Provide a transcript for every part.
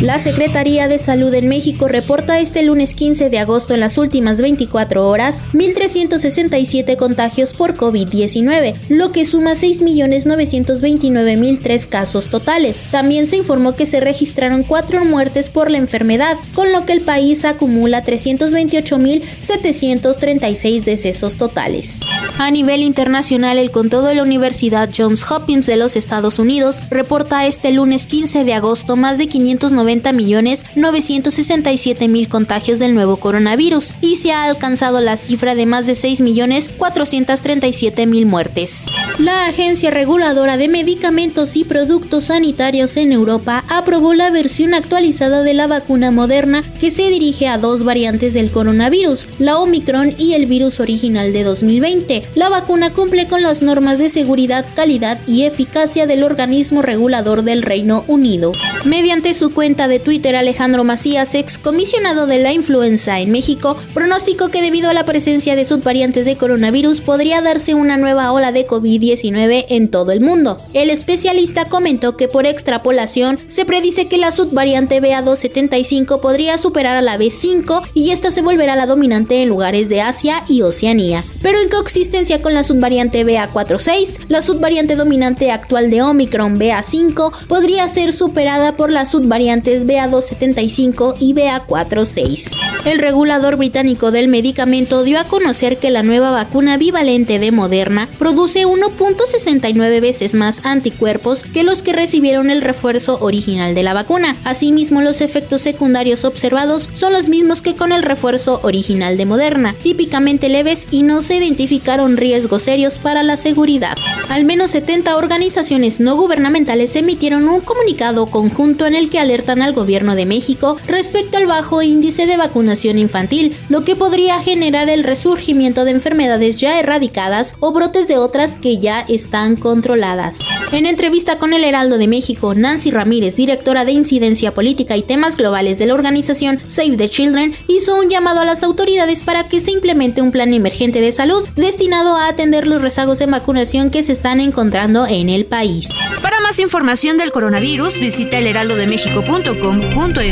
La Secretaría de Salud en México reporta este lunes 15 de agosto en las últimas 24 horas 1.367 contagios por COVID-19, lo que suma 6.929.003 casos totales. También se informó que se registraron cuatro muertes por la enfermedad, con lo que el país acumula 328.736 decesos totales. A nivel internacional, el contado de la Universidad Johns Hopkins de los Estados Unidos reporta este lunes 15 de agosto más de 590 millones 967 mil contagios del nuevo coronavirus y se ha alcanzado la cifra de más de 6 millones 437 mil muertes. La Agencia Reguladora de Medicamentos y Productos Sanitarios en Europa aprobó la versión actualizada de la vacuna moderna que se dirige a dos variantes del coronavirus, la Omicron y el virus original de 2020. La vacuna cumple con las normas de seguridad, calidad y eficacia del organismo regulador del Reino Unido. Mediante su cuenta de Twitter Alejandro Macías, ex comisionado de la influenza en México, pronosticó que debido a la presencia de subvariantes de coronavirus podría darse una nueva ola de COVID-19 en todo el mundo. El especialista comentó que por extrapolación se predice que la subvariante BA275 podría superar a la B5 y esta se volverá la dominante en lugares de Asia y Oceanía. Pero en coexistencia con la subvariante BA46, la subvariante dominante actual de Omicron BA5 podría ser superada por la subvariante BA275 y BA46. El regulador británico del medicamento dio a conocer que la nueva vacuna bivalente de Moderna produce 1.69 veces más anticuerpos que los que recibieron el refuerzo original de la vacuna. Asimismo, los efectos secundarios observados son los mismos que con el refuerzo original de Moderna, típicamente leves y no se identificaron riesgos serios para la seguridad. Al menos 70 organizaciones no gubernamentales emitieron un comunicado conjunto en el que alertan al gobierno de México respecto al bajo índice de vacunación infantil, lo que podría generar el resurgimiento de enfermedades ya erradicadas o brotes de otras que ya están controladas. En entrevista con el Heraldo de México, Nancy Ramírez, directora de incidencia política y temas globales de la organización Save the Children, hizo un llamado a las autoridades para que se implemente un plan emergente de salud destinado a atender los rezagos de vacunación que se están encontrando en el país. Para más información del coronavirus, visita elheraldodemexico.com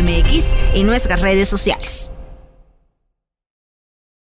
mx y nuestras redes sociales.